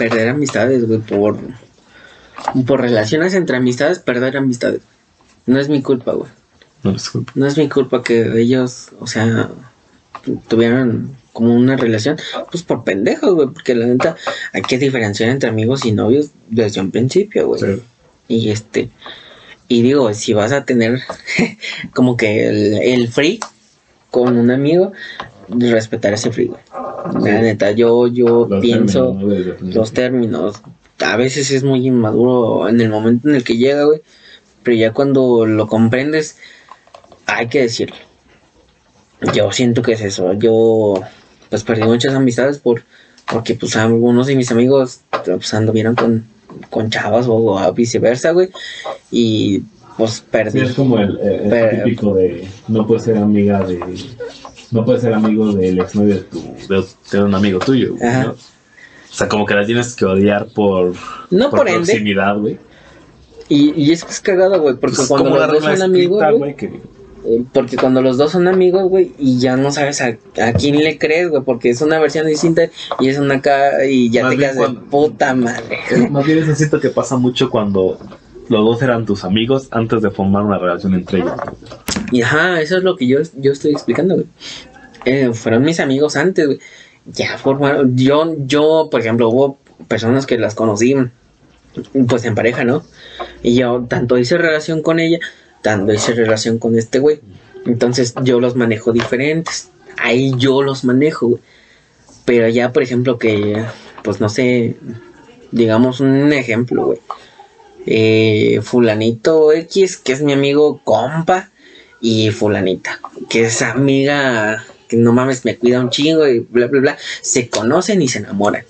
perder amistades, güey, por, por relaciones entre amistades, perder amistades. No es mi culpa, güey. No, disculpa. No es mi culpa que ellos, o sea, tuvieran como una relación, pues por pendejos, güey, porque la neta hay que diferenciar entre amigos y novios desde un principio, güey. Sí. Y este, y digo, si vas a tener como que el, el free con un amigo, respetar ese free, güey. La neta, yo, yo Los pienso los términos. A veces es muy inmaduro en el momento en el que llega, güey. Pero ya cuando lo comprendes, hay que decirlo. Yo siento que es eso. Yo, pues, perdí muchas amistades por porque, pues, algunos de mis amigos, pues, anduvieron con, con chavas o, o viceversa, güey. Y, pues, Sí, perdí. es como el, el- el Pero- típico de no puedes ser amiga de. No puedes ser amigo del exnovio de tu. de, de un amigo tuyo, güey. ¿no? O sea, como que la tienes que odiar por. No por proximidad, güey. Y, y es que es cagado, güey, porque Pues, cuando los dos son amigos, escrita, güey, que Eh, Porque cuando los dos son amigos, güey, y ya no sabes a, a quién le crees, güey, porque es una versión distinta y es una acá y ya Más te quedas de puta madre. Más bien eso siento que pasa mucho cuando los dos eran tus amigos antes de formar una relación entre ellos. Y ajá, eso es lo que yo, yo estoy explicando, güey. Eh, fueron mis amigos antes, güey. Ya formaron, yo, yo, por ejemplo, hubo personas que las conocí, pues en pareja, ¿no? Y yo tanto hice relación con ella, tanto hice relación con este güey. Entonces yo los manejo diferentes. Ahí yo los manejo, güey. Pero ya, por ejemplo, que, pues no sé, digamos un ejemplo, güey. Eh, fulanito X, que es mi amigo compa, y fulanita, que es amiga, que no mames, me cuida un chingo y bla, bla, bla. Se conocen y se enamoran.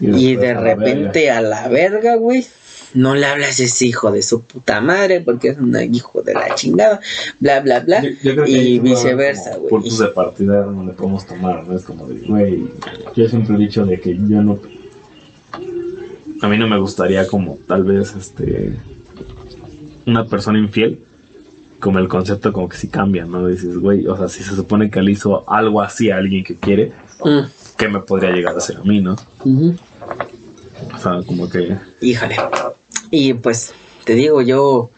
Y, de repente a la verga, güey. No le hablas a ese hijo de su puta madre porque es un hijo de la chingada, bla, bla, bla. Yo- yo creo que y viceversa, güey. Puntos de partida no le podemos tomar, ¿no? Es como de, güey, yo siempre he dicho de que yo no. A mí no me gustaría, como tal vez, este. Una persona infiel, como el concepto, como que sí cambia, ¿no? Dices, güey, o sea, si se supone que él hizo algo así a alguien que quiere, Mm, ¿qué me podría llegar a hacer a mí, no? O sea, como que. Híjole. Y pues, te digo, yo.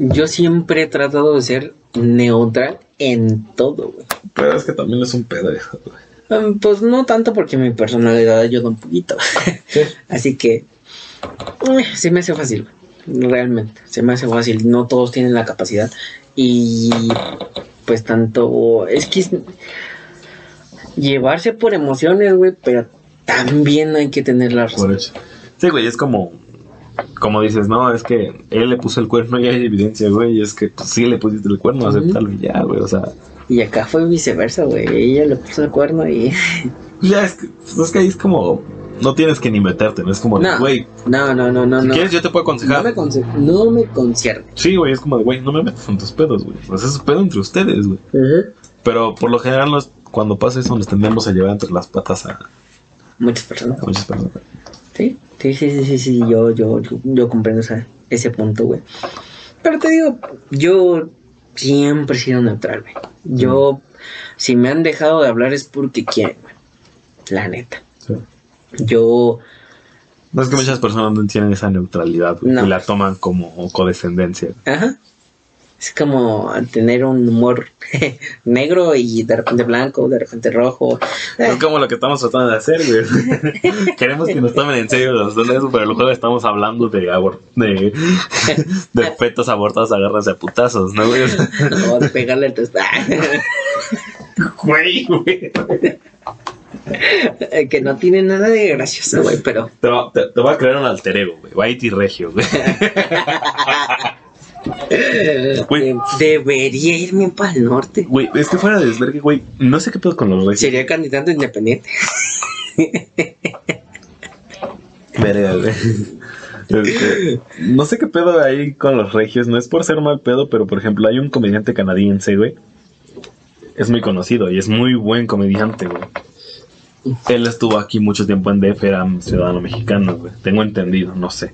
Yo siempre he tratado de ser neutral en todo, güey. Pero es que también es un pedo eso, güey. Um, Pues no tanto porque mi personalidad ayuda un poquito. Sí. Así que eh, se me hace fácil, realmente. Se me hace fácil. No todos tienen la capacidad. Y pues tanto es que es llevarse por emociones, güey, pero también hay que tener la razón. Por eso. Sí, güey, es como. Como dices, no, es que él le puso el cuerno y hay evidencia, güey. y Es que pues, sí le pusiste el cuerno, acéptalo y ya, güey. O sea, Y acá fue viceversa, güey. Ella le puso el cuerno y ya es que, pues, es que ahí es como. No tienes que ni meterte, ¿no? Es como, de, No. güey, no, no, no, no, si no. quieres yo te puedo No aconsejar. me, conce- no me concierne. Sí, güey, es como de, güey, no me metas en tus pedos, güey. Pues es un pedo entre ustedes, güey. Pero por lo general, nos- cuando pasa eso, nos tendemos a llevar entre las patas a, Muchas personas. muchas personas. Sí, sí, sí, sí, sí, sí, yo, yo, yo, yo comprendo esa- ese punto, güey. Pero te digo, yo siempre he sido neutral, güey. Yo, si me han dejado de hablar es porque quieren, güey. La neta. Sí. Yo, No es que muchas personas no tienen esa neutralidad, güey, No. y la toman como codescendencia. ajá. Es como tener un humor negro y de repente blanco, de repente rojo. Es como lo que estamos tratando de hacer, güey. Queremos que nos tomen en serio los dos eso, pero luego estamos hablando de abor de, de fetos abortados agarras a putazos, ¿no, güey? o de pegarle el test. Güey, güey. Eh, que no tiene nada de gracioso, güey, pero. Te, te, te voy a crear un alter ego, güey. White y regio, güey. Güey. Eh, Debería irme para el norte. Güey, es que fuera de desvergue, güey. No sé qué pedo con los regios. Sería candidato independiente. Verga, güey. Este, no sé qué pedo hay con los regios. No es por ser mal pedo, pero por ejemplo, hay un comediante canadiense, güey. Es muy conocido y es muy buen comediante, güey. Él estuvo aquí mucho tiempo en DF, era ciudadano mexicano, güey. Tengo entendido, no sé.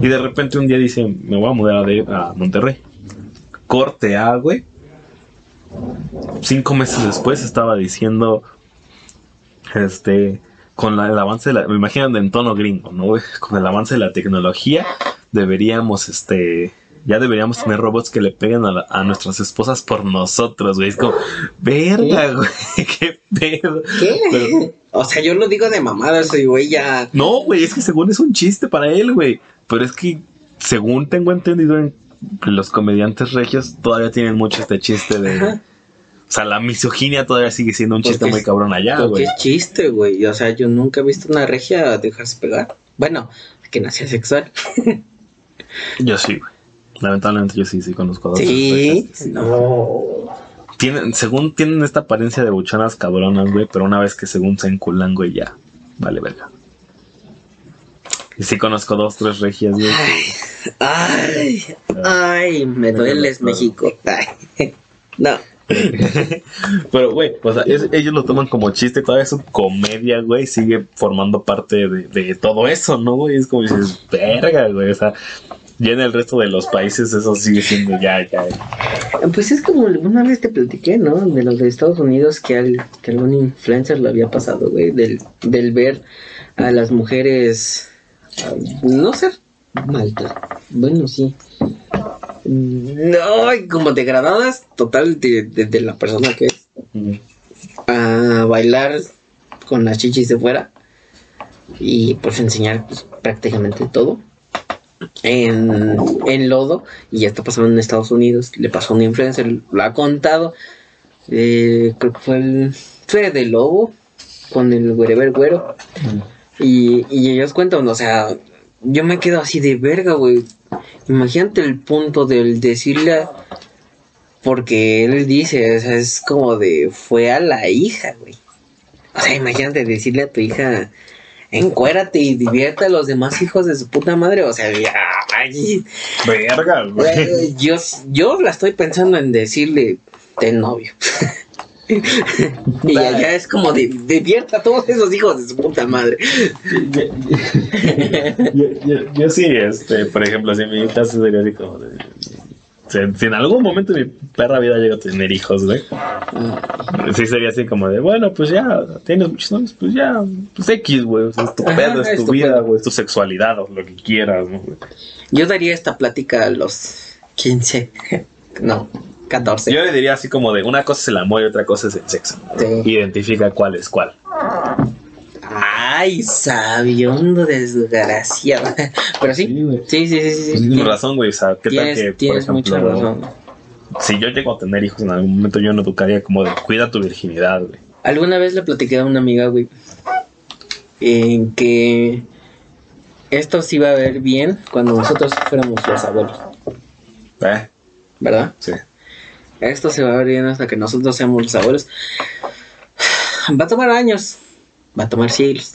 Y de repente un día dice, me voy a mudar a, Monterrey. Corte A, güey. Cinco meses después estaba diciendo, este, con la- el avance de la, me imagino en tono gringo, ¿no? güey? Con el avance de la tecnología, deberíamos, este, ya deberíamos tener robots que le peguen a, la- a nuestras esposas por nosotros, güey. Es como, verga, güey, qué pedo. ¿Qué? Pero- o sea, yo lo digo de mamada, soy güey ya. no, güey, es que según es un chiste para él, güey. Pero es que, según tengo entendido, en los comediantes regios todavía tienen mucho este chiste de... O sea, la misoginia todavía sigue siendo un Porque chiste muy cabrón allá, güey. es chiste, güey. O sea, yo nunca he visto una regia dejarse pegar. Bueno, que nació sexual. Yo sí, güey. Lamentablemente yo sí, sí conozco a dos. Sí. regias. No. Tienen, según tienen esta apariencia de buchonas cabronas, güey, pero una vez que según se enculan, güey, ya. Vale, verga. Y sí conozco dos, tres regias, güey. Ay, ay, me dueles, México. Ay, no. Pero, güey, o sea, es- ellos lo toman como chiste, todavía su comedia, güey, sigue formando parte de, de todo eso, ¿no, güey? Es como dices, verga, güey, o sea, ya en el resto de los países eso sigue siendo ya, ya. Pues es como una vez te platiqué, ¿no? De los de Estados Unidos que, al, que algún influencer lo había pasado, güey. Del, del ver a las mujeres no ser maltratadas. Bueno, sí. No, como degradadas total de, la persona que es. A bailar con las chichis de fuera. Y pues enseñar pues, prácticamente todo. En, en lodo. Y ya está pasando en Estados Unidos. Le pasó a un influencer, lo ha contado. Eh, creo que fue el de Lobo. Con el Wherever Güero. Y, y ellos cuentan, o sea, yo me quedo así de verga, güey. Imagínate el punto del decirle, porque él dice, o sea, es como de, fue a la hija, güey. O sea, imagínate decirle a tu hija, encuérate y divierte a los demás hijos de su puta madre. O sea, ya, ay, Verga, güey, yo, yo la estoy pensando en decirle, ten novio. y allá es como de, divierta a todos esos hijos de su puta madre. yo, yo- yo sí, este, por ejemplo, si mi caso sería así como de. Si, en algún momento de mi perra vida llego a tener hijos, güey. Sí sería así como de, bueno, pues ya, tienes muchos novios, pues ya, pues X, güey. o sea, es tu Ajá, pedo, es es tu tu vida, güey, es tu sexualidad o lo que quieras, ¿no? güey? Yo daría esta plática a los 15, no, 14. Yo le diría así como de, una cosa es el amor y otra cosa es el sexo. Sí. Identifica cuál es cuál. Ay, sabiondo desgraciado. Pero sí, Sí, güey. sí, sí, sí, sí. Pues sí. tienes razón, güey. O sea, ¿qué Tienes, tal que, tienes por ejemplo, mucha razón. si yo llego a tener hijos en algún momento, yo no educaría como de, cuida tu virginidad, güey. Alguna vez le platiqué a una amiga, güey, en que esto se iba a ver bien cuando nosotros fuéramos los abuelos, ¿Eh? ¿verdad? Sí. Esto se va a ver bien hasta que nosotros seamos los abuelos. Va a tomar años, va a tomar siglos.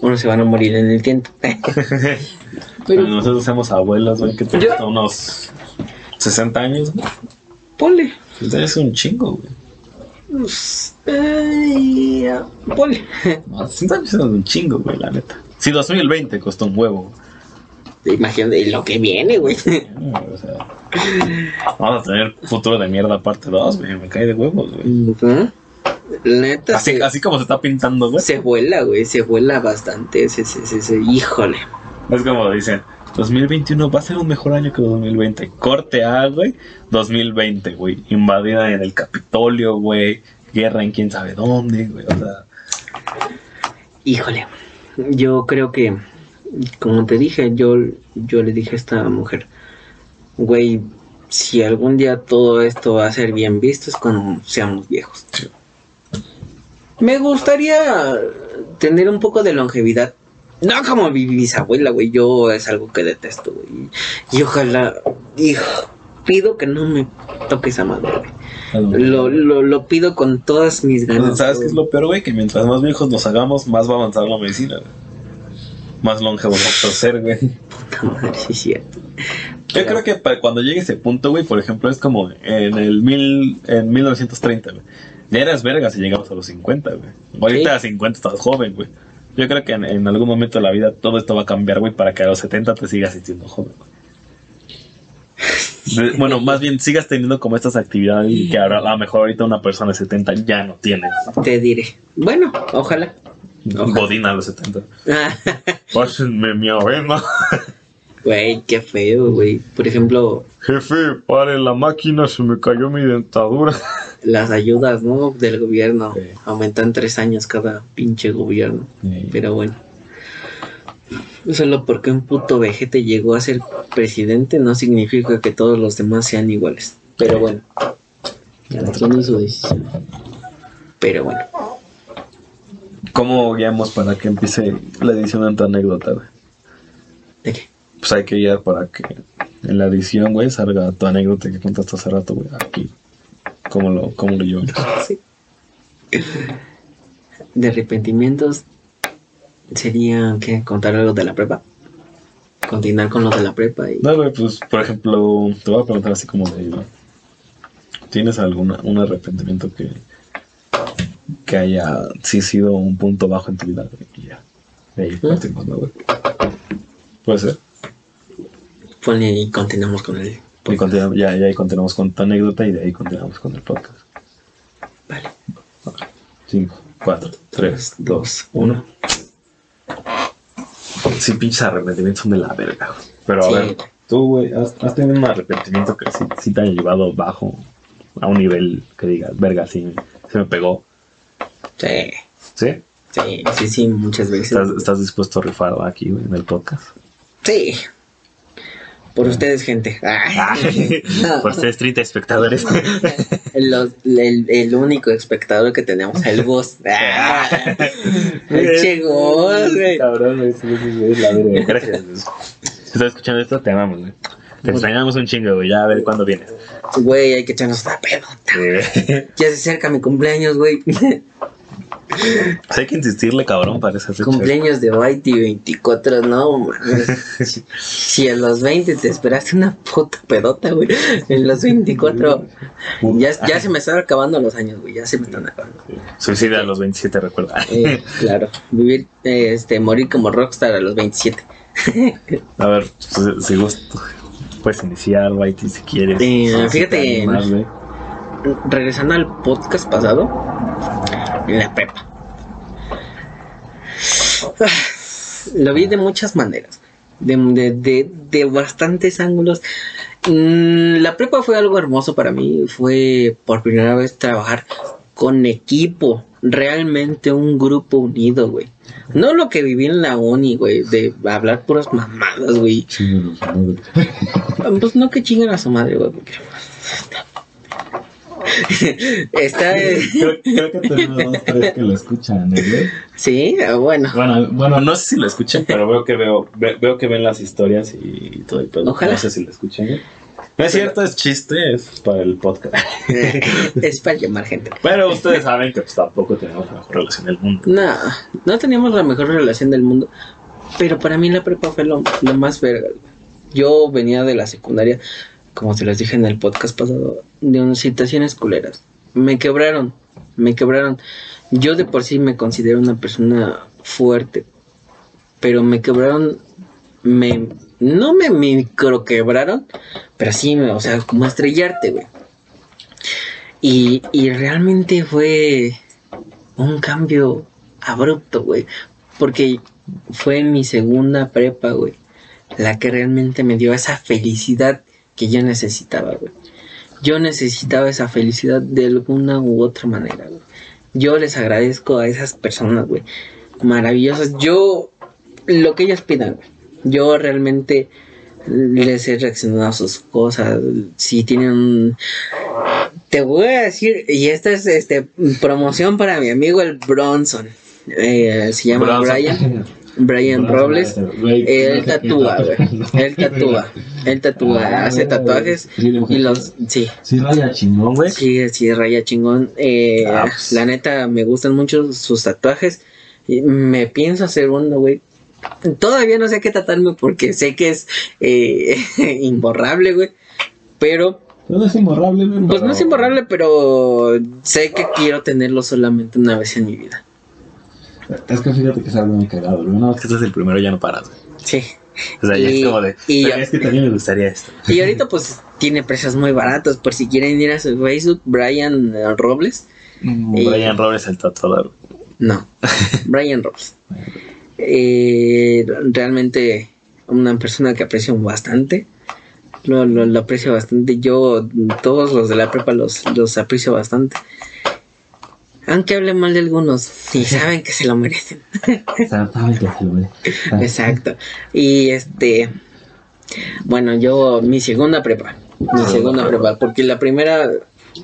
Unos se van a morir en el tiempo. Pero nosotros somos abuelos, güey, que tenemos unos 60 años, güey. ponle. Pues Es un chingo, güey. Pues, ponle. No, 60 años es un chingo, güey, la neta. Si 2020 costó un huevo. Imagínate lo que viene, güey. O sea, vamos a tener futuro de mierda parte 2, güey. Me cae de huevos, güey. Ujú. Neta, Así, se, así como se está pintando, güey. se vuela, güey. Se vuela bastante. Se, se- híjole. Es como dicen, 2021 va a ser un mejor año que 2020. Corte A, güey. 2020, güey. Invadida en el Capitolio, güey. Guerra en quién sabe dónde, güey. O sea, Híjole. Yo creo que, como te dije, yo, yo le dije a esta mujer, güey, si algún día todo esto va a ser bien visto es cuando seamos viejos. Sí. Me gustaría tener un poco de longevidad. No como mi bisabuela, güey. Yo es algo que detesto, güey. Y ojalá, hijo, pido que no me toque esa madre, güey. Lo, lo, lo pido con todas mis ganas. ¿sabes qué es lo peor, güey? Que mientras más viejos nos hagamos, más va a avanzar la medicina, güey. Más longevos vamos a ser, güey. Puta madre, sí es cierto. Yo creo que para cuando llegue ese punto, güey, por ejemplo, es como en el mil, en 1930, güey. Ya eras verga si llegamos a los 50, güey. Ahorita Sí. a 50 estás joven, güey. Yo creo que en, en algún momento de la vida todo esto va a cambiar, güey, para que a los 70 te sigas sintiendo joven, güey. De- Bueno, más bien sigas teniendo como estas actividades que ahora a lo mejor ahorita una persona de 70 ya no tiene. Te diré. Bueno, ojalá. Bodina a los 70. Pásenme mi avena. Güey, qué feo, güey. Por ejemplo, Jefe, pare la máquina, se me cayó mi dentadura. las ayudas, ¿no? Del gobierno. Aumentan tres años cada pinche gobierno. Pero bueno. Solo porque un puto vejete llegó a ser presidente no significa que todos los demás sean iguales. Pero bueno. Cada quien su decisión. Pero bueno. ¿Cómo guiamos para que empiece la edición en tu anécdota, güey? ¿De qué? Pues hay que guiar para que en la edición, güey, salga tu anécdota que contaste hace rato, güey. Aquí. ¿Cómo lo, cómo lo llevas? Sí. De arrepentimientos sería que contar algo de la prepa. Continuar con lo de la prepa y No, güey, pues, por ejemplo, te voy a preguntar así como de... ¿Tienes alguna, un arrepentimiento que, que haya sí sido un punto bajo en tu vida? Y ya. De ahí partimos, ¿no, güey? Puede ser. ponle y continuamos con el Y continuamos, ya, ya ahí continuamos con tu anécdota y de ahí continuamos con el podcast. Vale. 5, 4, 3, 2, 1. Sí, pinches arrepentimientos son de la verga. Pero a Sí. ver, tú, güey, ¿has, has tenido un arrepentimiento que sí, sí te haya llevado bajo a un nivel que digas, verga, sí, se me pegó. Sí, ¿Sí? sí, sí, sí, muchas veces. ¿Estás, estás dispuesto a rifar aquí, güey, en el podcast? Sí. Por ustedes, gente. Por ustedes 30 espectadores. Los- el, el único espectador que tenemos, el boss. Ah, el güey. Cabrón, es la verga. Gracias. Si estás escuchando esto, te amamos, güey. Te extrañamos un chingo, güey. Ya a ver cuándo vienes. Güey, hay que echarnos una pedota. Eh, Ya se acerca mi cumpleaños, güey. Pues hay que insistirle, cabrón, para esa fecha. cumpleaños de Whitey 24, no, mames. Si a los 20 te esperaste una puta pedota, güey. En los 24. Ya, ya se me están acabando los años, güey. Ya se me están acabando. Suicida a los 27, recuerda. Eh, claro, vivir, eh, este, morir como rockstar a los 27. A ver, pues, si gusto, puedes iniciar, Whitey, si quieres. Eh, Si fíjate. Regresando al podcast pasado, la prepa. Lo vi de muchas maneras, de, de, de, de bastantes ángulos. Mm, La prepa fue algo hermoso para mí, fue por primera vez trabajar con equipo, realmente un grupo unido, güey. No lo que viví en la uni, güey, de hablar puras mamadas, güey. Pues no que chingan a su madre, güey. porque- Está. Creo, creo que tenemos dos, tres que lo escuchan, ¿eh? Sí, bueno. Bueno, bueno, no sé si lo escuchan, pero veo que veo, ve- veo que ven las historias y todo el pedo. Ojalá. No sé si lo escuchan. ¿eh? No es cierto, es chiste, es para el podcast. es para llamar gente. Pero ustedes saben que pues, tampoco tenemos la mejor relación del mundo. No, no teníamos la mejor relación del mundo. Pero para mí la prepa fue lo, lo más verga. Yo venía de la secundaria, como se les dije en el podcast pasado, de unas situaciones culeras. Me quebraron, me quebraron. Yo de por sí me considero una persona fuerte, pero me quebraron, me, no me micro quebraron, pero sí, me- o sea, como estrellarte, güey. Y, y realmente fue un cambio abrupto, güey. Porque fue mi segunda prepa, güey. La que realmente me dio esa felicidad que yo necesitaba, güey. Yo necesitaba esa felicidad de alguna u otra manera, güey. Yo les agradezco a esas personas, güey. Maravillosas. Yo, lo que ellos pidan, güey. Yo realmente les he reaccionado a sus cosas. Si tienen te voy a decir, y esta es este promoción para mi amigo el Bronson. Eh, se llama Bronson. Brian. Brian Robles. Él tatúa, güey. Él tatúa. Él tatúa, Ah, hace tatuajes. Y los, sí, Sí, raya chingón, güey. sí, sí, raya chingón. Eh, Ah, pues. La neta, me gustan mucho sus tatuajes. Y me pienso hacer uno, güey. Todavía no sé qué tatuarme porque sé que es eh, imborrable, güey. Pero No es imborrable, güey. pues no es imborrable, pero sé que quiero tenerlo solamente una vez en mi vida. Es que fíjate que es algo muy cagado. Una vez que estás el primero ya no paras, güey. Sí. O sea, ya Y- es como de. y- "Pero es que también me gustaría esto. Y ahorita pues tiene precios muy baratos, por si quieren ir a su Facebook, Brian eh, Robles. Y- Brian Robles, el tatuador. No, Brian Ross. Eh, realmente una persona que aprecio bastante. Lo, lo, lo aprecio bastante. Yo, todos los de la prepa los, los aprecio bastante. Aunque hable mal de algunos y saben que se lo merecen. Exacto. Y este, bueno, yo mi segunda prepa, mi segunda prepa, porque la primera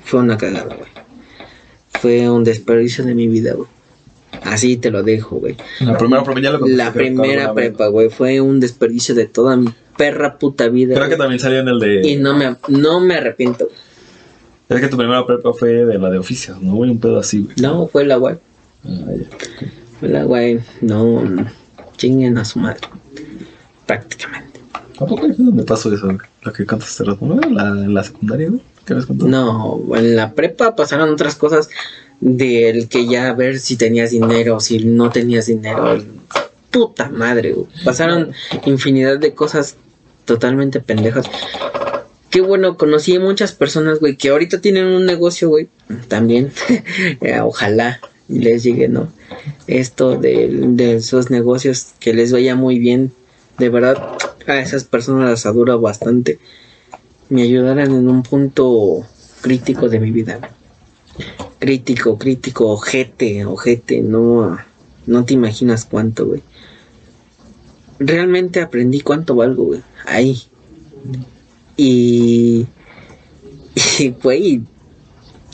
fue una cagada, güey. Fue un desperdicio de mi vida, güey. Así te lo dejo, güey. La primera prepa, ya lo La primera prepa, güey, fue un desperdicio de toda mi perra puta vida. Creo que también salió en el de. Y no me, no me arrepiento. güey. Es que tu primera prepa fue de la de oficios, ¿no? Güey, un pedo así, güey. No, fue la guay. Ah, ya. Fue la guay. No, chinguen a su madre. Prácticamente. ¿A poco fue donde pasó eso, güey? Lo que contaste rato, ¿no? La, en la secundaria, güey. ¿Qué habías contado? No, en la prepa pasaron otras cosas del que ya ver si tenías dinero, si no tenías dinero. Puta madre, güey. Pasaron infinidad de cosas totalmente pendejas. Qué bueno, conocí muchas personas, güey, que ahorita tienen un negocio, güey. También. Eh, Ojalá les llegue, ¿no? Esto de, de sus negocios, que les vaya muy bien. De verdad, a esas personas las adoro bastante. Me ayudaran en un punto crítico de mi vida. Crítico, crítico, ojete, ojete, no, no te imaginas cuánto, güey. Realmente aprendí cuánto valgo, güey. Ahí. Y. Y.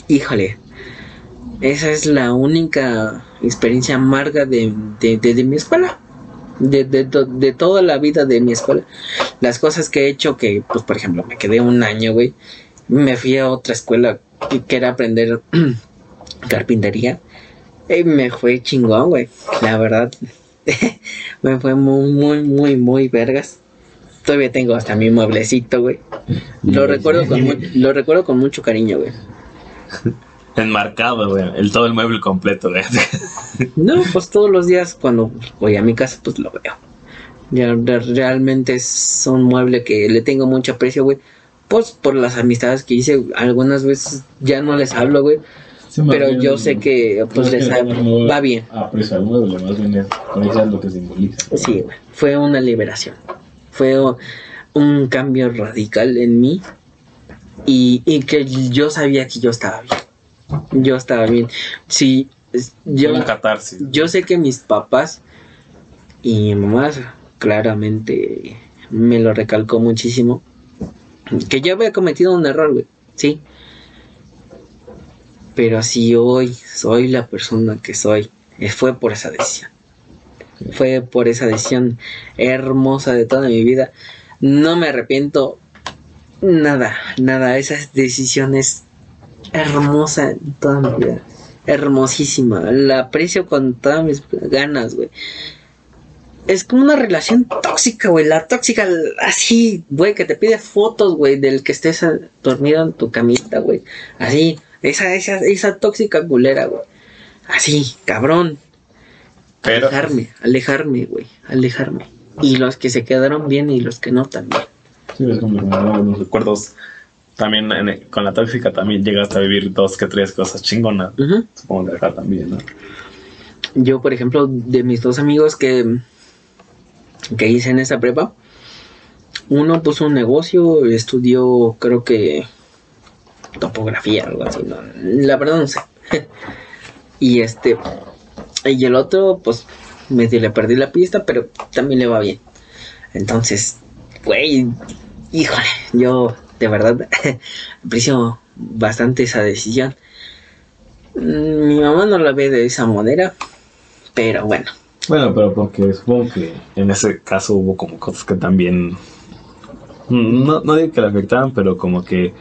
Híjole. Esa es la única experiencia amarga de, de, de- mi escuela. De, de, de toda la vida de mi escuela. Las cosas que he hecho que, pues, por ejemplo, me quedé un año, güey. Me fui a otra escuela que era aprender carpintería. Y me fue chingón, güey. La verdad. me fue muy, muy, muy, muy vergas. Todavía tengo hasta mi mueblecito, güey. Lo recuerdo con, mu- lo recuerdo con mucho cariño, güey. Enmarcado, güey. El, todo el mueble completo, güey. No, pues todos los días cuando voy a mi casa, pues lo veo. Ya, re- realmente es un mueble que le tengo mucho aprecio, güey. Pues por las amistades que hice, algunas veces ya no les hablo, güey. Pero yo sé que pues les ha- va bien. Aprecio al mueble, más bien es, es lo que simboliza. Sí, güey. Fue una liberación. Fue un cambio radical en mí. Y, y que yo sabía que yo estaba bien. Yo estaba bien. Sí, yo, catarsis. yo sé que mis papás y mi mamá claramente me lo recalcó muchísimo. Que yo había cometido un error, güey. Sí. Pero si hoy soy la persona que soy, eh, fue por esa decisión. Fue por esa decisión hermosa de toda mi vida. No me arrepiento nada, nada. Esa decisión es hermosa en toda mi vida. Hermosísima. La aprecio con todas mis ganas, güey. Es como una relación tóxica, güey. La tóxica, así, güey, que te pide fotos, güey, del que estés dormido en tu camita, güey. Así, esa, esa, esa tóxica culera, güey. Así, cabrón. Pero- Alejarme, alejarme, güey. Alejarme. Y los que se quedaron bien y los que no también. Sí, es como los recuerdos. También en- con la tóxica también llegaste a vivir dos que tres cosas chingonas. Ujú. Supongo que acá también, ¿no? Yo, por ejemplo, de mis dos amigos que, que hice en esa prepa, uno puso un negocio, estudió, creo que topografía, algo así, no, la verdad no sé. y este, y el otro, pues, medio le perdí la pista, pero también le va bien. Entonces, güey, híjole, yo de verdad aprecio bastante esa decisión. Mm, Mi mamá no la ve de esa manera, pero bueno, Bueno, pero porque supongo que en ese caso hubo como cosas que también. No, no digo que la afectaban, pero como que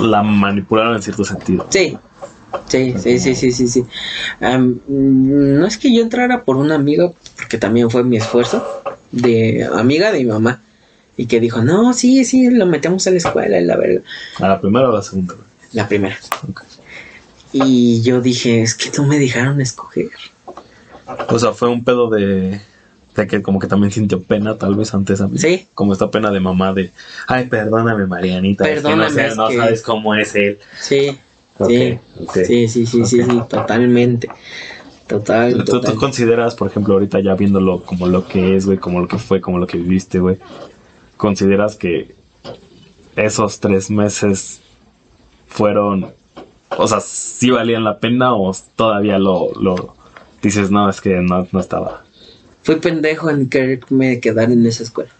la manipularon en cierto sentido. sí, sí, sí, sí, sí, sí, sí. No es que yo entrara por una amiga, porque también fue mi esfuerzo, de amiga de mi mamá, y que dijo, no, sí, sí, lo metemos a la escuela, la verga, A la primera o a la segunda. la primera. Y yo dije, es que no me dejaron escoger. O sea, fue un pedo de, de que como que también sintió pena tal vez antes a mí. Sí. Como esta pena de mamá de, ay, perdóname Marianita, es que Perdóname, no, sé, es no que- sabes cómo es él. Sí, Sí, sí, sí, sí, sí, sí, totalmente. Total, ¿Tú, consideras, por ejemplo, ahorita ya viéndolo como lo que es, güey, como lo que fue, como lo que viviste, güey, consideras que esos tres meses fueron, o sea, sí valían la pena o todavía lo, lo dices, no, es que no, no estaba? Fui pendejo en quererme quedar en esa escuela.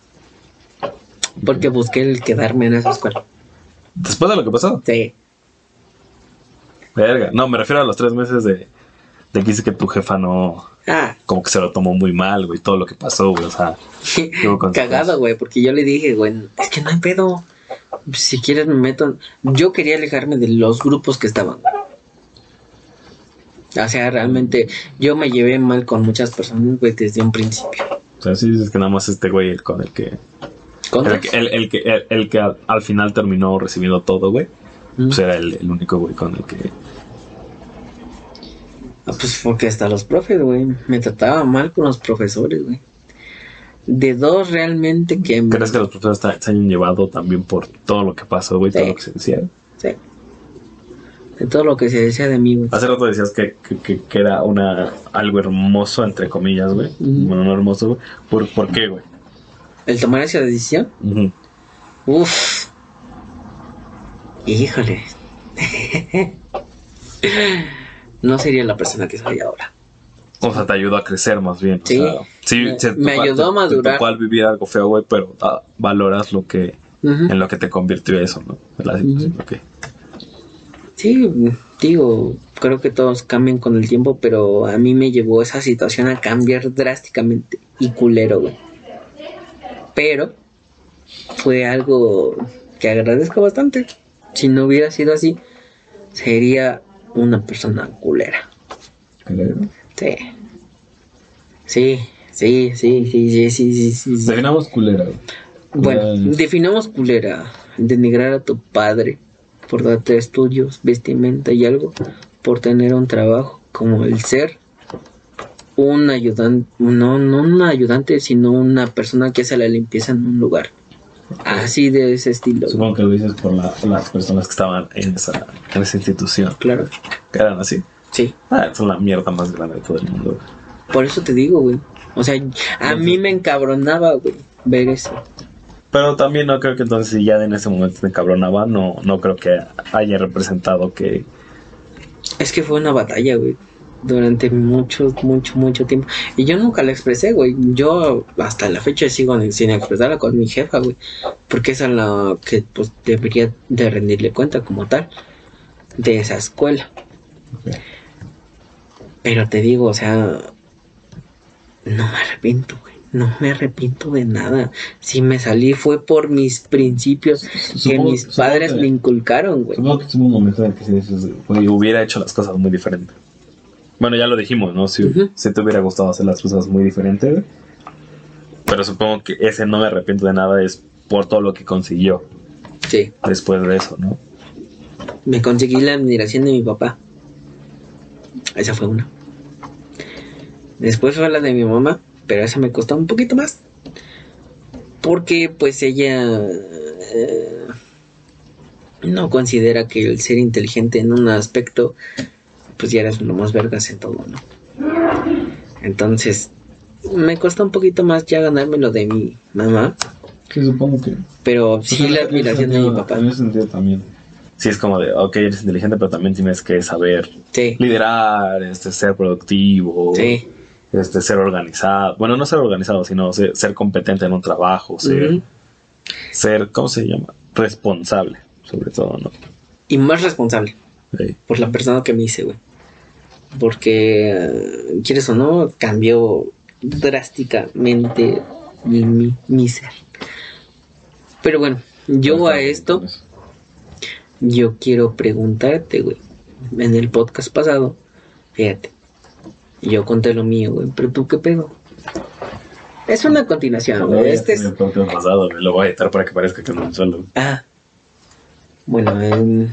Porque busqué el quedarme en esa escuela. Después de lo que pasó, Sí. Verga. No, me refiero a los tres meses de, de que dice que tu jefa no, Ah, como que se lo tomó muy mal, güey, todo lo que pasó, güey, o sea, cagado, güey, porque yo le dije, güey, es que no hay pedo. Si quieres me meto. Yo quería alejarme de los grupos que estaban. O sea, realmente yo me llevé mal con muchas personas, güey, desde un principio. o sea, sí dices que nada más este güey el con el que ¿Con El que, el, el que, el, el que al, al final terminó recibiendo todo, güey. Pues era el, el único güey con el que. Ah, pues porque hasta los profes, güey. Me trataba mal con los profesores, güey. De dos realmente que... me- ¿Crees que los profesores ta- se hayan llevado también por todo lo que pasó, güey? Todo lo que se decía. Sí. De todo lo que se decía de mí, güey. Hace rato decías que, que, que- que era una algo hermoso, entre comillas, güey. Bueno, no hermoso, güey. ¿Por, ¿Por qué, güey? El tomar esa decisión, Ujú. uff. Híjole. no sería la persona que soy ahora. O sea, te ayudó a crecer más bien. o Sí. sea, sí Me- se- me ayudó a madurar. Te vivir algo feo, güey, pero ah, valoras lo que en lo que te convirtió eso, ¿no? La situación. Sí, digo, creo que todos cambian con el tiempo, pero a mí me llevó esa situación a cambiar drásticamente y culero, güey. Pero fue algo que agradezco bastante. Si no hubiera sido así, sería una persona culera. ¿Culera? Sí. Sí, sí, sí, sí, sí, sí, Definamos culera. Bueno, definamos culera. Denigrar a tu padre por darte estudios, vestimenta y algo, por tener un trabajo como el ser un ayudante, no, no un ayudante, sino una persona que hace la limpieza en un lugar. Así de ese estilo. Supongo que lo dices por la- las personas que estaban en esa, en esa institución. Claro. Que eran así. Sí. Ah, son la mierda más grande de todo el mundo. Por eso te digo, güey. O sea, a mí me encabronaba, güey, ver eso. Pero también no creo que entonces si ya en ese momento te encabronaba, no, no creo que haya representado que... Es que fue una batalla, güey. Durante mucho, mucho, mucho tiempo. Y yo nunca la expresé, güey. Yo hasta la fecha sigo sin expresarla con mi jefa, güey. Porque esa es la que pues debería de rendirle cuenta como tal. De esa escuela. Pero te digo, o sea... No me arrepiento, güey. No me arrepiento de nada. Si me salí fue por mis principios que mis padres que- me inculcaron, güey. Supongo que tuvo un momento en el que güey, hubiera hecho las cosas muy diferentes. Bueno, ya lo dijimos, ¿no? Si, si te hubiera gustado hacer las cosas muy diferentes. Pero supongo que ese no me arrepiento de nada es por todo lo que consiguió Sí. después de eso, ¿no? Me conseguí la admiración de mi papá. Esa fue una. Después fue la de mi mamá, pero esa me costó un poquito más. Porque pues ella eh, no considera que el ser inteligente en un aspecto, pues ya eres lo más vergas en todo, ¿no? Entonces, me costó un poquito más ya ganármelo de mi mamá, Sí, supongo que... pero sí la admiración de mi papá. En ese sentido también. Sí, es como de, ok, eres inteligente, pero también tienes que saber Sí, liderar, este, ser productivo, sí. este, ser organizado. Bueno, no ser organizado, sino ser, ser competente en un trabajo, ser, ser, ¿cómo se llama? Responsable, sobre todo, ¿no? Y más responsable. Sí. por la persona que me hice, güey. Porque, eh, quieres o no, cambió drásticamente mi, mi, mi ser. Pero bueno, yo a esto, yo quiero preguntarte, güey. En el podcast pasado, fíjate, yo conté lo mío, güey, pero tú qué pedo. Es una continuación, güey. Este es. Pasado, lo voy a editar para que parezca que no solo. Ah. Bueno, em,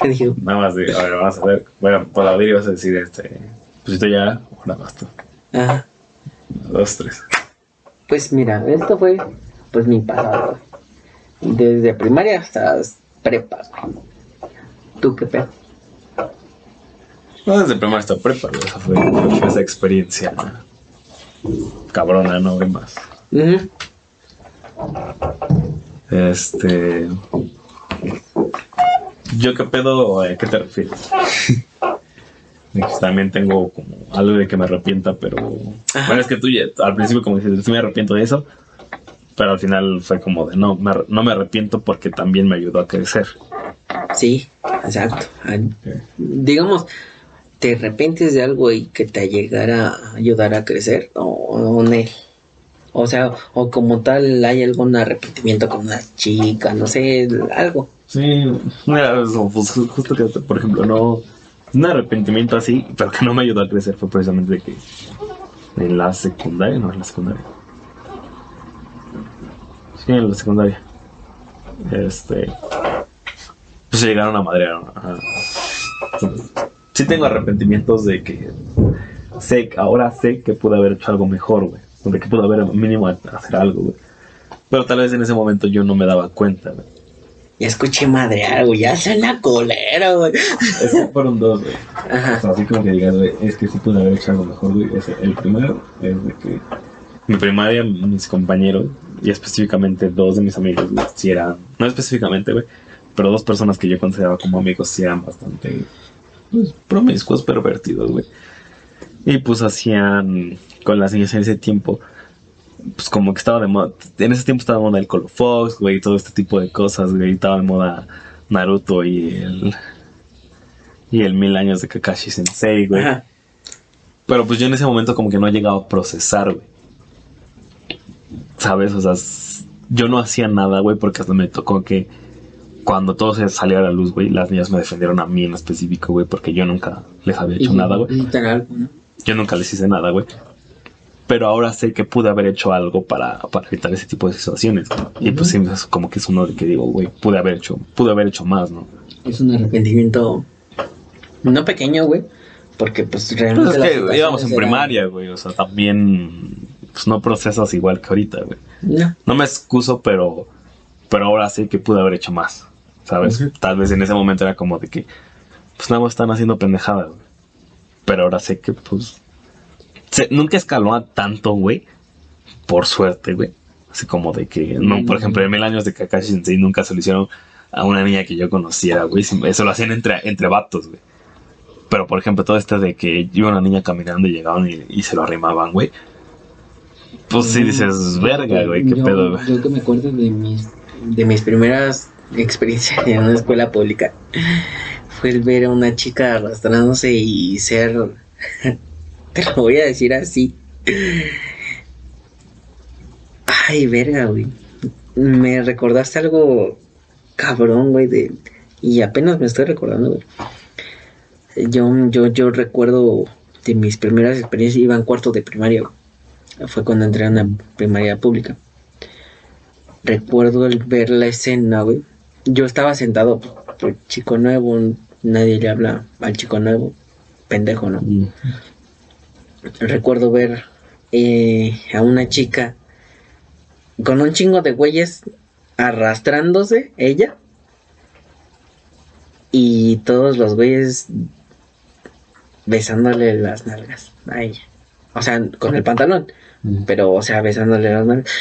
¿qué digo? Nada más a ver, vamos a ver. Bueno, por y vas a decir, este, pues esto ya, ahora basta. Ah. Dos, tres. Pues mira, esto fue pues mi pasado. güey. Desde primaria hasta prepa. güey. ¿Tú qué pedo? No, desde primaria hasta prepa, güey. Esa fue, fue esa experiencia cabrona, no hay más. Este. ¿Yo qué pedo? ¿A qué te refieres? También tengo como algo de que me arrepienta, pero. Ajá. Bueno, es que tú ya, al principio, como dices, sí me arrepiento de eso, pero al final fue como de no, me no me arrepiento porque también me ayudó a crecer. Sí, exacto. Digamos, ¿te arrepientes de algo y que te llegara a ayudar a crecer? O, o no. O sea, o como tal, hay algún arrepentimiento con una chica, no sé, algo. Sí, mira, eso, pues, ju- justo que, por ejemplo, no. Un arrepentimiento así, pero que no me ayudó a crecer fue precisamente que en la secundaria, no, en la secundaria. Sí, en la secundaria. Este. Pues llegaron a madrear. Entonces, Sí tengo arrepentimientos de que sé, ahora sé que pude haber hecho algo mejor, güey. De que pude haber mínimo hacer algo, güey. Pero tal vez en ese momento yo no me daba cuenta, güey. Ya escuché madrear, güey, ya suena colera, güey. Es que fueron dos, güey. O Ajá. sea, así como que digas, güey, es que sí pude haber hecho algo mejor, güey. O sea, el primero es de que mi primaria, mis compañeros, y específicamente dos de mis amigos, güey, sí eran, no específicamente, güey, pero dos personas que yo consideraba como amigos sí eran bastante, pues, promiscuos, pervertidos, güey. Y pues hacían con las niñas en ese tiempo, pues como que estaba de moda, en ese tiempo estaba de moda el Colo Fox, güey, todo este tipo de cosas, güey, estaba de moda Naruto y el y el mil años de Kakashi Sensei, güey. Ajá. Pero pues yo en ese momento como que no he llegado a procesar, güey. ¿Sabes? O sea, yo no hacía nada, güey, porque hasta me tocó que cuando todo se salió a la luz, güey, las niñas me defendieron a mí en específico, güey, porque yo nunca les había hecho nada, güey. Yo nunca les hice nada, güey. Pero ahora sé que pude haber hecho algo para, para evitar ese tipo de situaciones. ¿no? Y pues sí, es como que es uno de que digo, güey, pude haber hecho, pude haber hecho más, ¿no? Es un arrepentimiento no pequeño, güey, porque pues realmente Pues es que íbamos en eran- primaria, güey. O sea, también pues, no procesas igual que ahorita, güey. No, No me excuso, pero, pero ahora sé que pude haber hecho más. ¿Sabes? Tal vez en ese momento era como de que, pues nada más están haciendo pendejadas, güey. Pero ahora sé que, pues, se- nunca escaló a tanto, güey. Por suerte, güey. Así como de que, no, por ejemplo, en mil años de Kakashi Sensei nunca se lo hicieron a una niña que yo conociera, güey. Eso lo hacían entre, entre vatos, güey. Pero, por ejemplo, todo este de que iba una niña caminando y llegaban y, y se lo arrimaban, güey. Pues sí dices, verga, güey, qué yo, pedo, güey. Yo que me acuerdo de mis, de mis primeras experiencias en una escuela pública fue el ver a una chica arrastrándose y ser, te lo voy a decir así. Ay, verga, güey. Me recordaste algo cabrón, güey. Y apenas me estoy recordando, güey. Yo, yo, yo recuerdo de mis primeras experiencias, iba en cuarto de primaria, güey. Fue cuando entré a una primaria pública. Recuerdo el ver la escena, güey. Yo estaba sentado, pues, chico nuevo, nadie le habla al chico nuevo, pendejo, ¿no? Mm. Recuerdo ver eh, a una chica con un chingo de güeyes arrastrándose, ella. Y todos los güeyes besándole las nalgas a ella. O sea, con el pantalón. Pero, o sea, besándole las nalgas.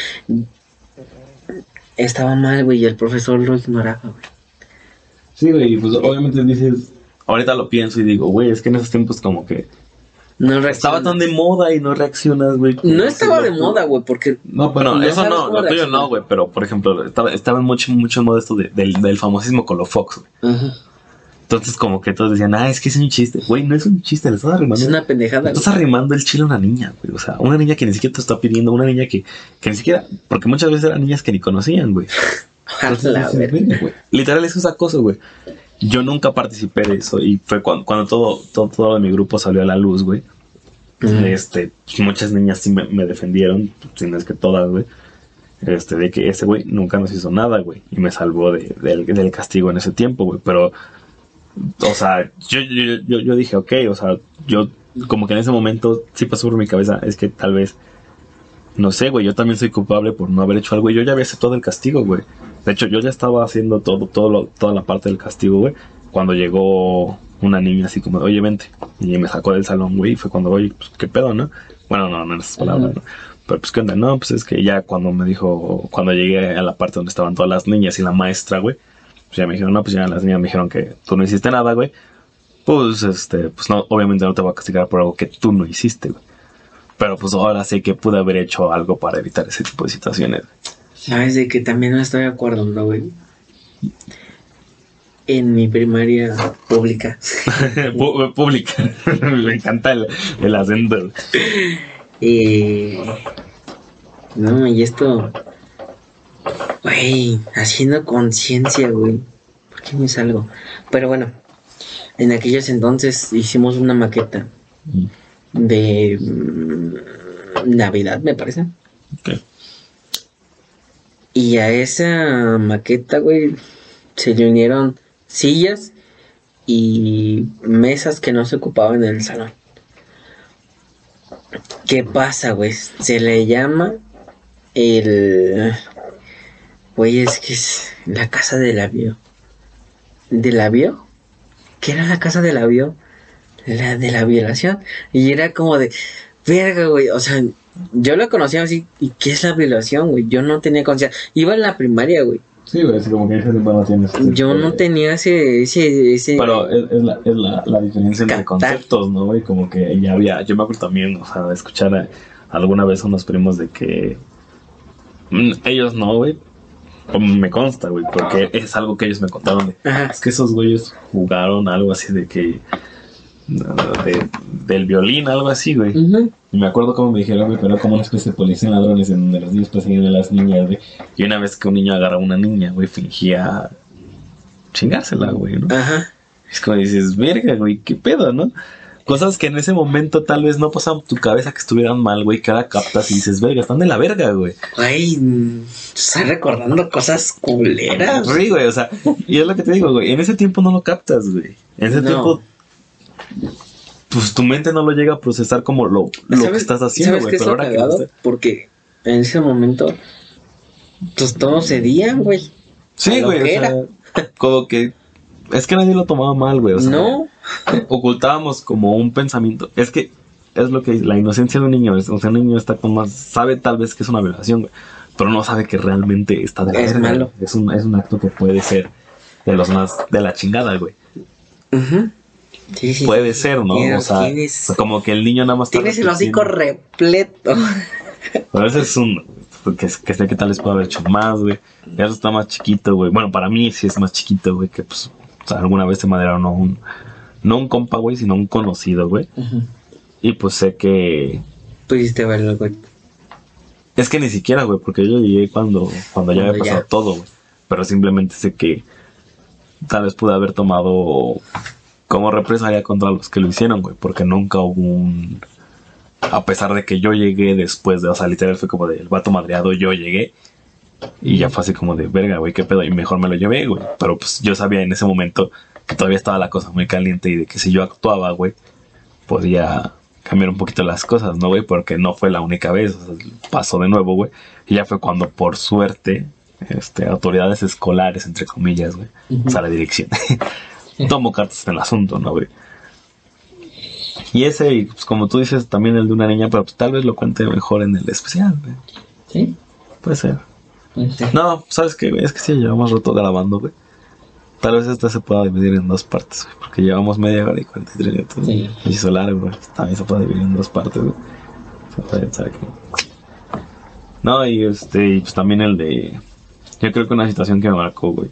Estaba mal, güey, y el profesor lo ignoraba, güey. Sí, güey, pues obviamente dices. Ahorita lo pienso y digo, güey, es que en esos tiempos como que No estaba tan de moda y no reaccionas, güey. No estaba de moda, güey, porque No, bueno, No eso no, lo tuyo no, güey, pero por ejemplo, estaba, estaba mucho, mucho en moda esto de- del, del famosísimo Colo Fox, güey. Ajá. Entonces, como que todos decían, ah, es que es un chiste. Güey, no es un chiste, le estás arrimando. es una pendejada, le güey. estás arrimando el chile a una niña, güey. O sea, una niña que ni siquiera te está pidiendo, una niña que, que ni siquiera. Porque muchas veces eran niñas que ni conocían, güey. Entonces, güey. Literal, eso es acoso, güey. Yo nunca participé de eso y fue cuando, cuando todo, todo, todo de mi grupo salió a la luz, güey. Este, muchas niñas sí me, me defendieron, si no es que todas, güey. Este, de que ese güey nunca nos hizo nada, güey. Y me salvó de- del, del castigo en ese tiempo, güey. Pero, o sea, yo, yo, yo, yo dije, ok, o sea, yo como que en ese momento sí pasó por mi cabeza, es que tal vez, no sé, güey, yo también soy culpable por no haber hecho algo. Y yo ya había hecho todo el castigo, güey. De hecho, yo ya estaba haciendo todo, todo lo- toda la parte del castigo, güey. cuando llegó una niña así como, oye, vente. Y me sacó del salón, güey. Y fue cuando, oye, pues, ¿qué pedo, no? Bueno, no, no esas palabras, ¿no? Pero pues, ¿qué onda? No, pues es que ya cuando me dijo, cuando llegué a la parte donde estaban todas las niñas y la maestra, güey, pues ya me dijeron, no, pues ya las niñas me dijeron que tú no hiciste nada, güey. Pues, este, pues no, obviamente no te voy a castigar por algo que tú no hiciste, güey. Pero pues ahora sé que pude haber hecho algo para evitar ese tipo de situaciones. ¿Sabes de que también no estoy de acuerdo, no, güey? En mi primaria pública. pública. me encanta el, el acento. Eh, no, y esto, güey, haciendo conciencia, güey. ¿Por qué me salgo? Pero bueno, en aquellos entonces hicimos una maqueta Mm. De mm, Navidad, me parece. Y a esa maqueta, güey, se le unieron sillas y mesas que no se ocupaban en el salón. ¿Qué pasa, güey? Se le llama el... Güey, es que es la casa del avión. ¿Del avión? ¿Qué era la casa del avión? La de la violación. Y era como de... Verga, güey. O sea, yo lo conocía así. ¿Y qué es la violación, güey? Yo no tenía conciencia. Iba en la primaria, güey. Sí, güey, es como que ese no tienes. Yo no tenía ese... ese, ese Pero es, es la, es la, la diferencia entre conceptos, ¿no? güey? como que ya había, yo me acuerdo también, o sea, escuchar a- alguna vez a unos primos de que mm, ellos no, güey. Me consta, güey, porque es algo que ellos me contaron. De, es que esos güeyes jugaron algo así de que. De- del violín, algo así, güey. Y me acuerdo cómo me dijeron, güey, pero como una especie de policía en ladrones en donde los niños persiguen a las niñas, güey. Y una vez que un niño agarra a una niña, güey, fingía chingársela, güey, ¿no? Ajá. Es como dices, verga, güey, qué pedo, ¿no? Cosas que en ese momento tal vez no pasaban tu cabeza que estuvieran mal, güey, que ahora captas y dices, verga, están de la verga, güey. Mm, estás recordando cosas culeras. Sí, güey, o sea, y es lo que te digo, güey, en ese tiempo no lo captas, güey. En ese No. tiempo, pues tu mente no lo llega a procesar como lo, lo que ¿Sabes- estás haciendo, ¿Sabes güey. Pero ahora que no Porque en ese momento, pues todos cedían, güey. Sí, güey, o sea, como que es que nadie lo tomaba mal, güey. O sea, no, ocultábamos como un pensamiento. Es que es lo que la inocencia de un niño es. O sea, un niño está con más. Sabe tal vez que es una violación, güey. Pero no sabe que realmente está de la Es verga, malo. Es un, es un acto que puede ser de los más. de la chingada, güey. Ujú. Sí, sí. Puede ser, ¿no? O sea, tienes- como que el niño nada más está Tienes el hocico repleto. Pero ese es un. Que, que sé que tal vez puede haber hecho más, güey. Ya está más chiquito, güey. Bueno, para mí sí es más chiquito, güey. Que pues. O sea, alguna vez se maderaron a un. No un compa, güey, sino un conocido, güey. Y pues sé que. Pudiste verlo, güey. Es que ni siquiera, güey, porque yo llegué cuando, cuando ya había pasado ya. todo, güey. Pero simplemente sé que tal vez pude haber tomado como represalia contra los que lo hicieron, güey, porque nunca hubo un... A pesar de que yo llegué después de, o sea, literal fue como de el vato madreado, yo llegué. Y ya fue así como de, verga, güey, qué pedo. Y mejor me lo llevé, güey. Pero pues yo sabía en ese momento que todavía estaba la cosa muy caliente y de que si yo actuaba, güey, podía cambiar un poquito las cosas, ¿no, güey? Porque no fue la única vez, o sea, pasó de nuevo, güey. Y ya fue cuando, por suerte, este, autoridades escolares, entre comillas, güey, o sea, la dirección, tomó cartas en el asunto, ¿no, güey? Y ese, pues como tú dices, también el de una niña, pero pues, tal vez lo cuente mejor en el especial, güey. Sí. Puede ser. Este, No, ¿sabes qué, güey? Es que sí, llevamos rato grabando, güey. Tal vez esta se pueda dividir en dos partes, güey. Porque llevamos media hora y 43 minutos. Sí. Y hizo largo, güey. También se puede dividir en dos partes, güey. No, y este, y pues también el de. Yo creo que una situación que me marcó, güey.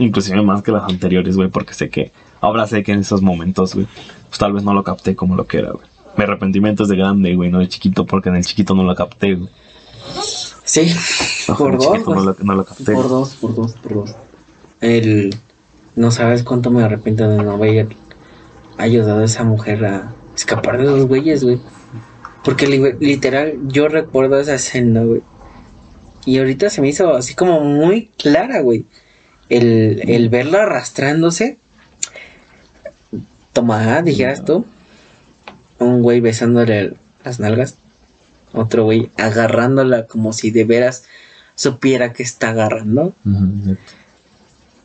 Inclusive más que las anteriores, güey, porque sé que. Ahora sé que en esos momentos, güey, pues tal vez no lo capté como lo que era, güey. Mi arrepentimiento es de grande, güey, no de chiquito, porque en el chiquito no lo capté, güey. Sí, No, por dos. chiquito no lo, no lo capté. Por dos, por dos, por dos. El. No sabes cuánto me arrepiento de no haber ayudado a esa mujer a escapar de los güeyes, güey. Porque li- literal, yo recuerdo esa escena, güey. Y ahorita se me hizo así como muy clara, güey. El, el verla arrastrándose. Toma, dijeras tú. Un güey besándole las nalgas. Otro güey agarrándola como si de veras supiera que está agarrando.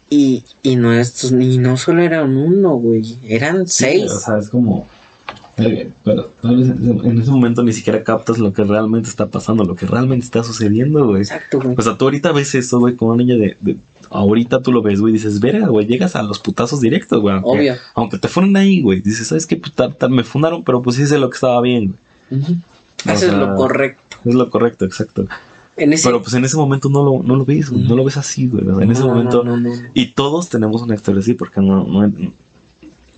Y, y, no, estos, y no solo eran uno, güey, eran seis. o sea, es como... eh, Pero tal vez en ese momento ni siquiera captas lo que realmente está pasando, lo que realmente está sucediendo, güey. Exacto, güey. O sea, tú ahorita ves eso, güey, como una niña de, de- Ahorita tú lo ves, güey, dices, verga, güey, llegas a los putazos directos, güey. Aunque, Obvio. aunque te fueron ahí, güey. Dices, ¿sabes qué? Puta, tal, me fundaron, pero pues hice lo que estaba bien, güey. Eso es lo correcto. Es lo correcto, exacto. En ese, Pero pues en ese momento no lo, no lo ves, güey. No lo ves así, güey. En ese No, momento. no, no, no. Y todos tenemos una historia así, porque no, no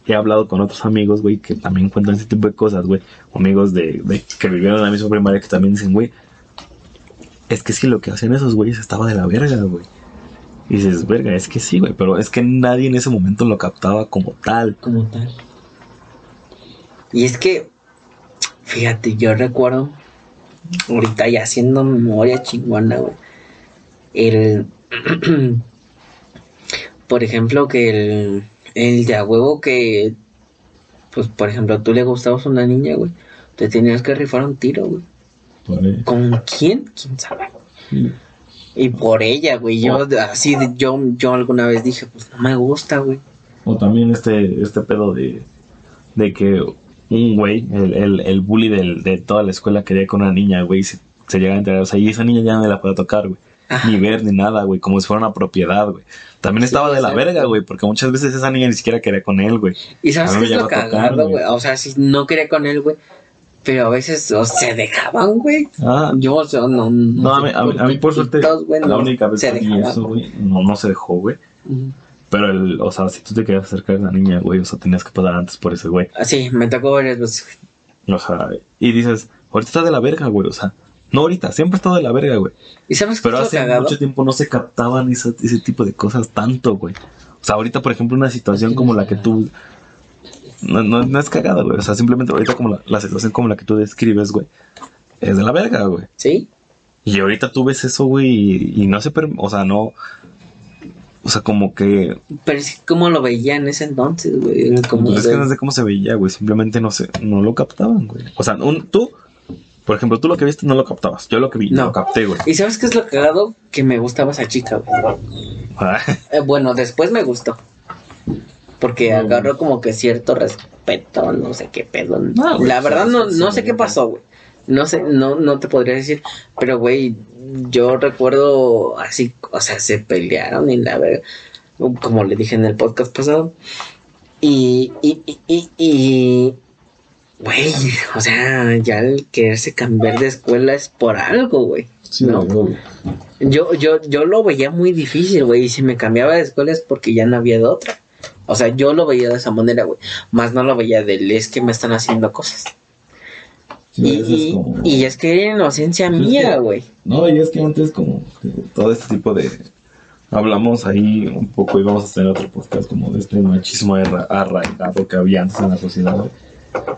he, hablado con otros amigos, güey, que también cuentan ese tipo de cosas, güey. Amigos de, de que vivieron en la misma primaria que también dicen, güey, es que sí, lo que hacían esos güeyes estaba de la verga, güey. Y dices, verga, es que sí, güey, pero es que nadie en ese momento lo captaba como tal. como tal. Y es que, fíjate, yo recuerdo, ahorita ya haciendo memoria chingona, güey. El. por ejemplo, que el. El de a huevo que. Pues, por ejemplo, tú le gustabas a una niña, güey. Te tenías que rifar un tiro, güey. ¿Con quién? ¿Quién sabe? Y por ella, güey. Yo, así, de- yo, yo alguna vez dije, pues no me gusta, güey. O también este, este pedo de, de que un güey, el, el, el bully del, de toda la escuela quería con una niña, güey, se, se llega a enterar. O sea, y esa niña ya no me la puede tocar, güey. Ajá. Ni ver ni nada, güey, como si fuera una propiedad, güey. También Sí, estaba de la verga, güey, porque muchas veces esa niña ni siquiera quería con él, güey. Y sabes qué es lo cagado, güey. O sea, si no quería con él, güey. Pero a veces o se dejaban, güey. Ah, Yo, o sea, no. no, a mí, a mí, a mí por suerte, la no única vez que dejaban, eso, güey, no, no se dejó, güey. Pero, el, o sea, si tú te querías acercar a esa niña, güey, o sea, tenías que pagar antes por ese güey. Así, me tocó varias veces. O sea, y dices, ahorita está de la verga, güey, o sea, no ahorita, siempre está de la verga, güey. ¿Y sabes Pero hace cagado? mucho tiempo no se captaban esa- ese tipo de cosas tanto, güey. O sea, ahorita, por ejemplo, una situación como la que tú... No, no, no es cagada, güey. O sea, simplemente ahorita como la, la situación como la que tú describes, güey. Es de la verga, güey. Sí. Y ahorita tú ves eso, güey, y, y no se... per- O sea, no... O sea, como que... Pero es que como lo veía en ese entonces, güey. Como pues es que no sé cómo se veía, güey. Simplemente no sé... No lo captaban, güey. O sea, un, tú... Por ejemplo, tú lo que viste no lo captabas. Yo lo que vi No. lo capté, güey. ¿Y sabes qué es lo cagado? Que me gustaba esa chica, güey. Ah, Eh, bueno, después me gustó. Porque No. agarró como que cierto respeto, no sé qué pedo. No, la verdad no, no sé qué pasó, güey. No sé, no, no te podría decir. Pero, güey, yo recuerdo así, o sea, se pelearon y la verdad, como le dije en el podcast pasado. Y, y, y, y, y güey, o sea, ya el quererse cambiar de escuela es por algo, güey. sí, No. güey. Yo, yo, yo lo veía muy difícil, güey. Y si me cambiaba de escuela es porque ya no había de otra. O sea, yo lo veía de esa manera, güey. Más no lo veía del es que me están haciendo cosas. Sí, y, es y- como- y es que era inocencia Es mía, que- güey. No, y es que antes como que todo este tipo de... Hablamos ahí un poco y vamos a hacer otro podcast como de este machismo arra- arraigado que había antes en la sociedad, güey.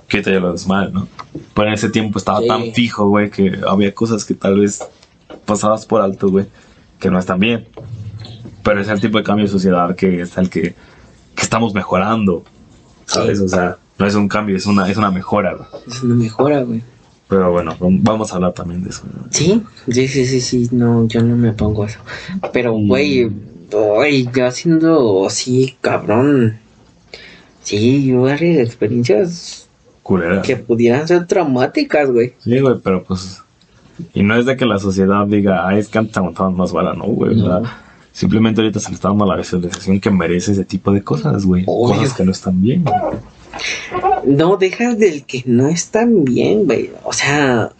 Que te lo mal, ¿no? Pero en ese tiempo estaba Sí. tan fijo, güey, que había cosas que tal vez pasabas por alto, güey, que no están bien. Pero es el tipo de cambio de sociedad que es el que, que estamos mejorando, ¿sabes? Sí. O sea, no es un cambio, es una, es una mejora, güey. Es una mejora, güey. Pero bueno, vamos a hablar también de eso. ¿no? Sí, sí, sí, sí, sí. No, yo no me pongo eso. Pero, Mm. güey, güey, yo haciendo así, cabrón. Sí, yo varias experiencias Culera. que pudieran ser traumáticas, güey. Sí, güey, pero pues. Y no es de que la sociedad diga, ay, es que antes más bala, no, güey. No. Simplemente ahorita se le está dando la visualización que merece ese tipo de cosas, güey. Obvio. Cosas que no están bien. güey. No dejas del que no están bien, güey. O sea,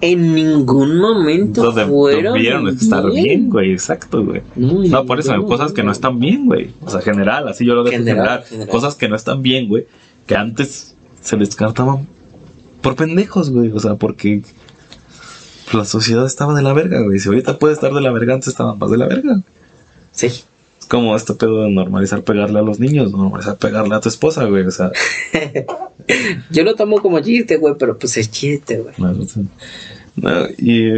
en ningún momento Entonces, fueron debieron estar bien, güey, exacto, güey. No, No, por eso, no, cosas que no no. están bien, güey. O sea, general, así yo lo dejo General, general. general. Cosas que no están bien, güey. Que antes se descartaban por pendejos, güey. O sea, porque la sociedad estaba de la verga, güey. Si ahorita puede estar de la verga, antes estaban más de la verga. Sí. Es como este pedo de normalizar pegarle a los niños, normalizar pegarle a tu esposa, güey. O sea, Yo lo tomo como chiste, güey, pero pues es chiste, güey. no, o sea, no, y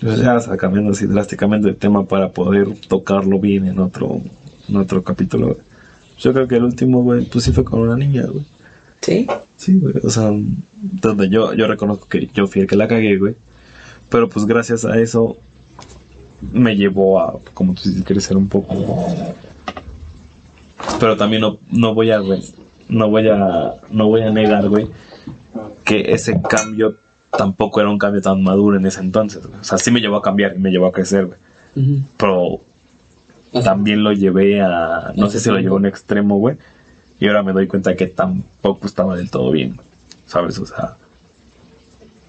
pues ya sea, cambiando así drásticamente el tema para poder tocarlo bien en otro, en otro capítulo. güey. Yo creo que el último, güey, pues sí fue con una niña, güey. Sí. Sí, güey. O sea, donde yo, yo reconozco que yo fui el que la cagué, güey. Pero pues gracias a eso me llevó a, como tú dices, crecer un poco Pero también no, no voy a, no voy a, no voy a negar, güey, que ese cambio tampoco era un cambio tan maduro en ese entonces. güey. O sea, sí me llevó a cambiar y me llevó a crecer, güey. Pero también lo llevé a, no sé si lo llevé a un extremo, güey. Y ahora me doy cuenta que tampoco estaba del todo bien. ¿sabes? O sea,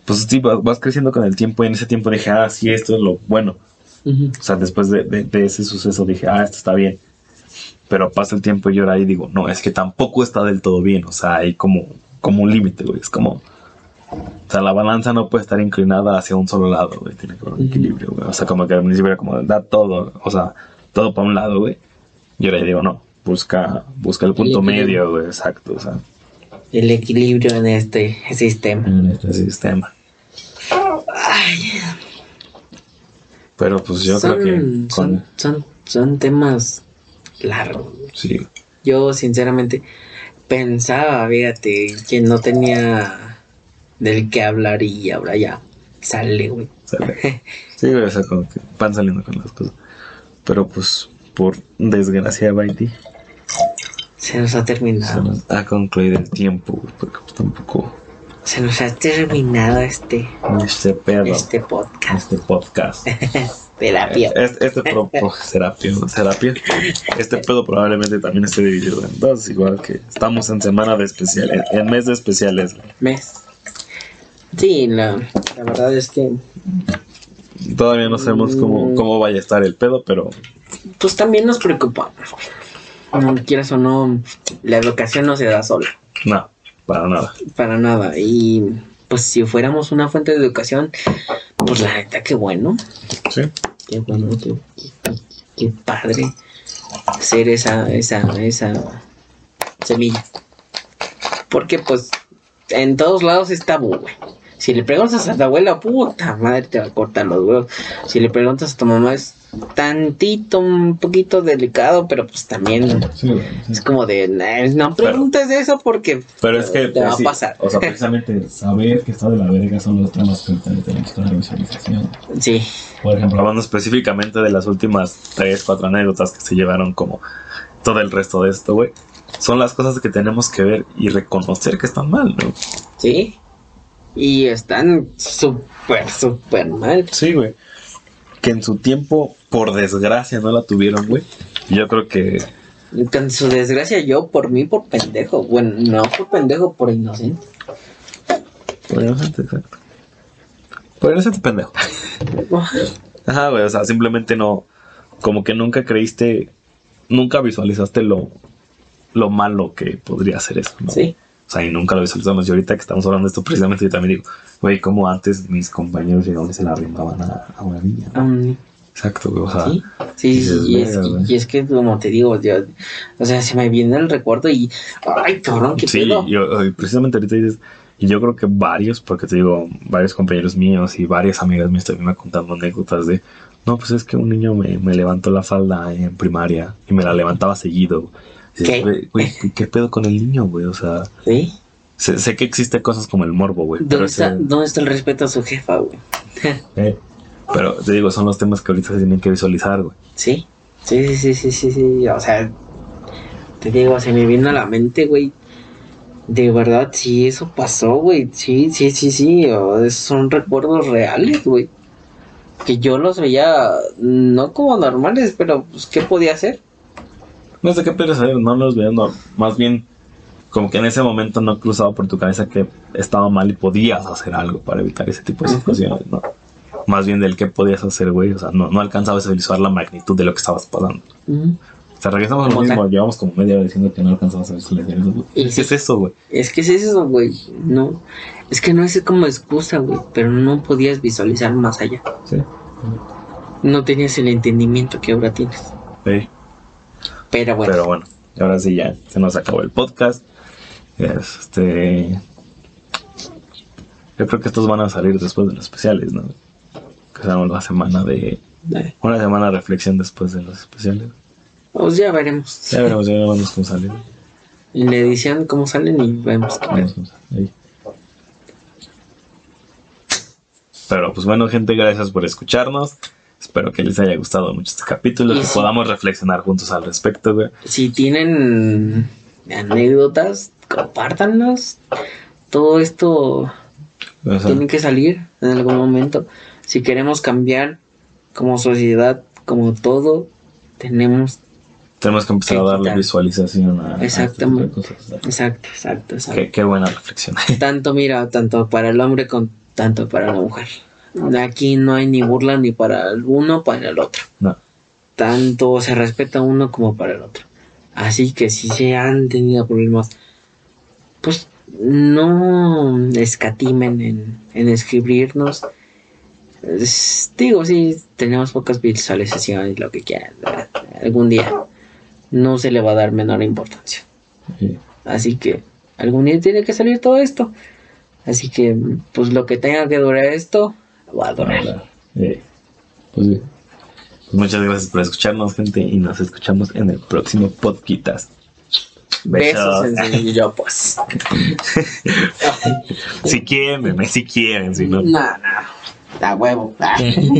pues sí, vas, vas creciendo con el tiempo y en ese tiempo dije, ah, sí, esto es lo bueno. O sea, después de, de- de ese suceso dije, ah, esto está bien. Pero pasa el tiempo y yo ahora ahí digo, no, es que tampoco está del todo bien. O sea, hay como, como un límite, güey. Es como, o sea, la balanza no puede estar inclinada hacia un solo lado, güey. Tiene que haber un equilibrio, güey. O sea, como que al principio era como, da todo, o sea, todo para un lado, güey. Y ahora digo, no, busca, busca el punto medio, güey. Exacto, o sea, El equilibrio en este sistema. en este sistema. Ay, Pero pues yo son, creo que con, son, son, son temas largos. sí, Yo sinceramente pensaba, fíjate, que no tenía del que hablar y ahora ya sale, güey. sale. Sí, güey, o sea, como que van saliendo con las cosas. Pero pues, por desgracia, Baiti, Se nos ha se terminado. nos ha concluido el tiempo, güey, porque pues tampoco Se nos ha terminado este, este pedo, este podcast. este podcast. Terapia. Este, este pro, pro- terapia, terapia. Este pedo probablemente también esté dividido en dos, igual que estamos en semana de especiales, en mes de especiales. ¿Ves? Sí, la, la verdad es que Todavía no sabemos cómo, cómo vaya a estar el pedo, pero pues también nos preocupamos. No quieras o no, la educación no se da sola. no, para nada. Para nada. Y pues si fuéramos una fuente de educación, pues la neta, qué bueno. Sí, Qué bueno, qué, qué- qué padre ser esa, esa, esa semilla. Porque pues en todos lados es tabú, güey. Si le preguntas a tu abuela, puta madre, te va a cortar los huevos. Si le preguntas a tu mamá, es tantito, un poquito delicado, pero pues también sí, güey, sí. es como de, "Nah, no preguntes eso porque Pero es que te va pues, sí, a pasar. O sea, precisamente saber que está de la verga son los temas que que dar visualización. Sí, Por ejemplo, hablando específicamente de las últimas 3, 4 anécdotas que se llevaron como todo el resto de esto, güey. Son las cosas que tenemos que ver y reconocer que están mal, ¿no? sí. Y están súper, súper mal. Sí, güey. Que en su tiempo, por desgracia, no la tuvieron, güey. Yo creo que... Con su desgracia, yo por mí, por pendejo. Bueno, no por pendejo, por inocente. Por inocente, exacto. Por inocente pendejo. Ajá, güey, o sea, simplemente no... Como que nunca creíste... Nunca visualizaste lo, lo malo que podría ser eso, ¿no? Sí. O sea, y nunca lo visualizamos. Y ahorita que estamos hablando de esto, precisamente yo también digo, güey, como antes mis compañeros llegaban y se la arrimaban a, a una niña. Um, Exacto, güey, o sea, sí, sí, dices, y, es, que como te digo, yo, o sea, se me viene el recuerdo y, ay, cabrón, qué sí, pedo. yo, y precisamente ahorita dices, y yo creo que varios, porque te digo, varios compañeros míos y varias amigas mías también me contando anécdotas de, no, pues es que un niño me, me levantó la falda en primaria y me la levantaba seguido. Dices, ¿Qué? "Güey, Güey, ¿qué, qué pedo con el niño, güey? O sea, ¿Sí? sé, sé que existen cosas como el morbo, güey. ¿Dónde está, ese- ¿Dónde está el respeto a su jefa, güey? Eh, Pero te digo, son los temas que ahorita se tienen que visualizar, güey. Sí, sí, sí, sí, sí, sí, o sea, te digo, se me vino a la mente, güey. De verdad, sí, eso pasó, güey. Sí, sí, sí, sí. son recuerdos reales, güey. Que yo los veía no como normales, pero pues, ¿qué podía hacer? No sé qué hacer, no los veo, no, más bien como que en ese momento no cruzaba por tu cabeza que estaba mal y podías hacer algo para evitar ese tipo de situaciones, ¿no? Más bien del que podías hacer, güey, o sea, no, no alcanzabas a visualizar la magnitud de lo que estabas pasando. O sea, regresamos a lo Como mismo, llevamos como media hora diciendo que no alcanzabas a visualizar eso, güey. Y ¿Qué es eso, güey? Es que es eso, güey. No, es que no es como excusa, güey. Pero no podías visualizar más allá. Sí. No tenías el entendimiento que ahora tienes. Sí. Pero bueno, Pero bueno, ahora sí ya se nos acabó el podcast. Este. Yo creo que estos van a salir después de los especiales, ¿no? Que será la semana de. Una semana de reflexión después de los especiales. pues ya veremos. Ya veremos, ya veremos cómo salen. En la edición, cómo salen y vemos qué. Vemos. Ahí. Pero pues bueno, gente, gracias por escucharnos. Espero que les haya gustado mucho este capítulo, Y que sí. podamos reflexionar juntos al respecto, güey. Si tienen anécdotas, compártanlas. Todo esto O sea, tiene que salir en algún momento. Si queremos cambiar como sociedad, como todo, tenemos. tenemos que empezar a darle quitar. visualización a, a este Exactamente. cosas. Exacto, exacto, exacto. Qué, qué buena reflexión. Tanto, mira, tanto para el hombre con tanto para la mujer. Aquí no hay ni burla ni para el uno para el otro. no. Tanto se respeta uno como para el otro. Así que si se han tenido problemas, pues no escatimen en, en escribirnos. Es- digo, sí, tenemos pocas visualizaciones, lo que quieran. Algún día no se le va a dar menor importancia. Sí. Así que algún día tiene que salir todo esto. Así que, pues lo que tenga que durar esto, a. Sí. Pues. Pues muchas gracias por escucharnos, gente, y nos escuchamos en el próximo podcast. Besos Besos. en yo, pues. si quieren, meme, si quieren, si no. No, no. Da huevo.